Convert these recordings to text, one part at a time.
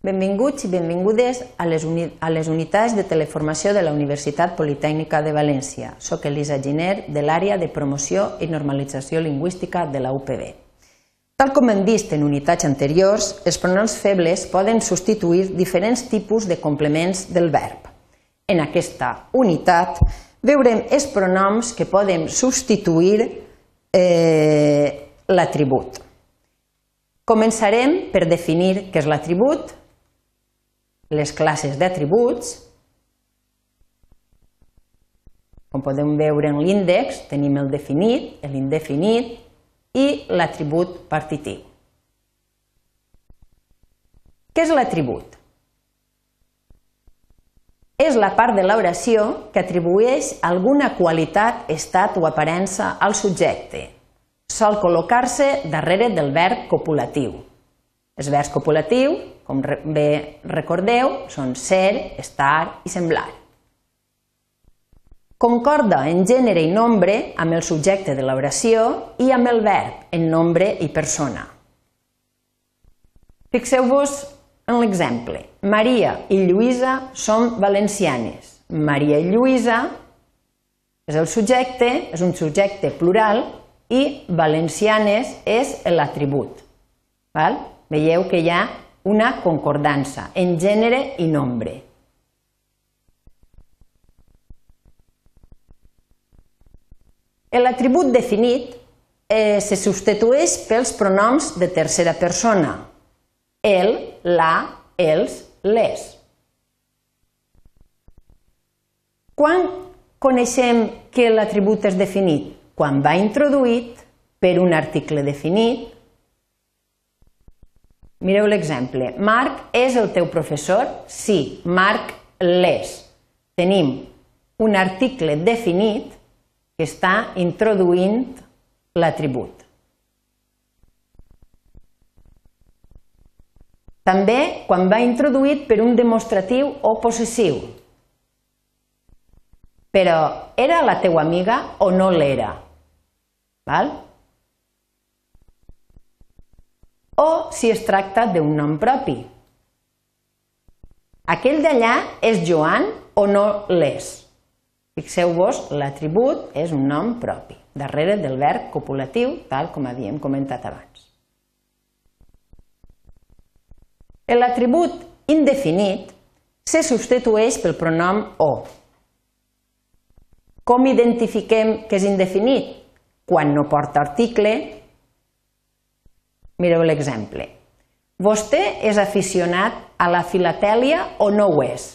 Benvinguts i benvingudes a les, uni a les unitats de teleformació de la Universitat Politècnica de València. Soc Elisa Giner, de l'àrea de promoció i normalització lingüística de la UPB. Tal com hem vist en unitats anteriors, els pronoms febles poden substituir diferents tipus de complements del verb. En aquesta unitat veurem els pronoms que poden substituir eh, l'atribut. Començarem per definir què és l'atribut, les classes d'atributs. Com podem veure en l'índex, tenim el definit, l'indefinit i l'atribut partitiu. Què és l'atribut? És la part de l'oració que atribueix alguna qualitat, estat o aparença al subjecte. Sol col·locar-se darrere del verb copulatiu. Els verbs copulatius, com bé recordeu, són ser, estar i semblar. Concorda en gènere i nombre amb el subjecte de l'oració i amb el verb en nombre i persona. Fixeu-vos en l'exemple. Maria i Lluïsa són valencianes. Maria i Lluïsa és el subjecte, és un subjecte plural i valencianes és l'atribut. Veieu que hi ha una concordança en gènere i nombre. L'atribut definit eh, se substitueix pels pronoms de tercera persona, el, la, els, les. Quan coneixem que l'atribut és definit? Quan va introduït per un article definit. Mireu l'exemple. Marc és el teu professor? Sí, Marc l'és. Tenim un article definit que està introduint l'atribut. També quan va introduït per un demostratiu o possessiu. Però era la teua amiga o no l'era? Val? O si es tracta d'un nom propi. Aquell d'allà és Joan o no l'és? Fixeu-vos, l'atribut és un nom propi, darrere del verb copulatiu, tal com havíem comentat abans. L'atribut indefinit se substitueix pel pronom o. Com identifiquem que és indefinit? Quan no porta article. Mireu l'exemple. Vostè és aficionat a la filatèlia o no ho és?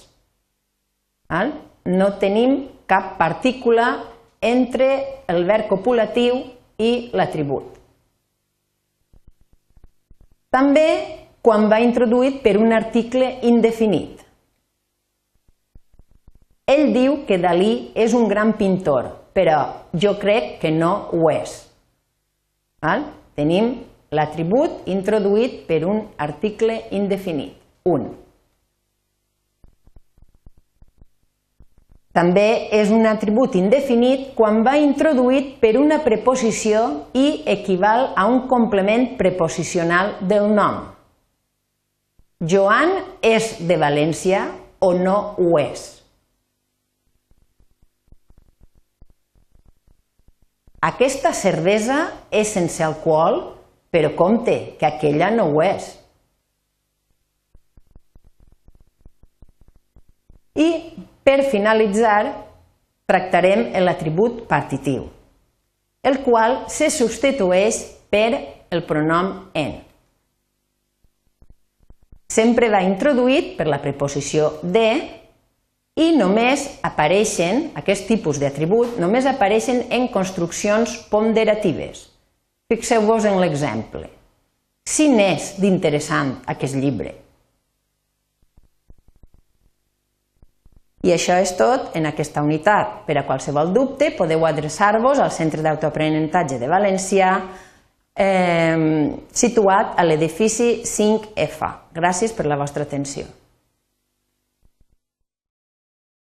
No tenim cap partícula entre el verb copulatiu i l'atribut. També quan va introduït per un article indefinit. Ell diu que Dalí és un gran pintor, però jo crec que no ho és. Val? Tenim l'atribut introduït per un article indefinit, un. També és un atribut indefinit quan va introduït per una preposició i equival a un complement preposicional del nom. Joan és de València o no ho és? Aquesta cervesa és sense alcohol, però compte, que aquella no ho és. I, per finalitzar, tractarem l'atribut partitiu, el qual se substitueix per el pronom en sempre va introduït per la preposició de i només apareixen, aquest tipus d'atribut, només apareixen en construccions ponderatives. Fixeu-vos en l'exemple. Si n'és d'interessant aquest llibre. I això és tot en aquesta unitat. Per a qualsevol dubte podeu adreçar-vos al Centre d'Autoaprenentatge de València eh, situat a l'edifici 5F. Gràcies per la vostra atenció.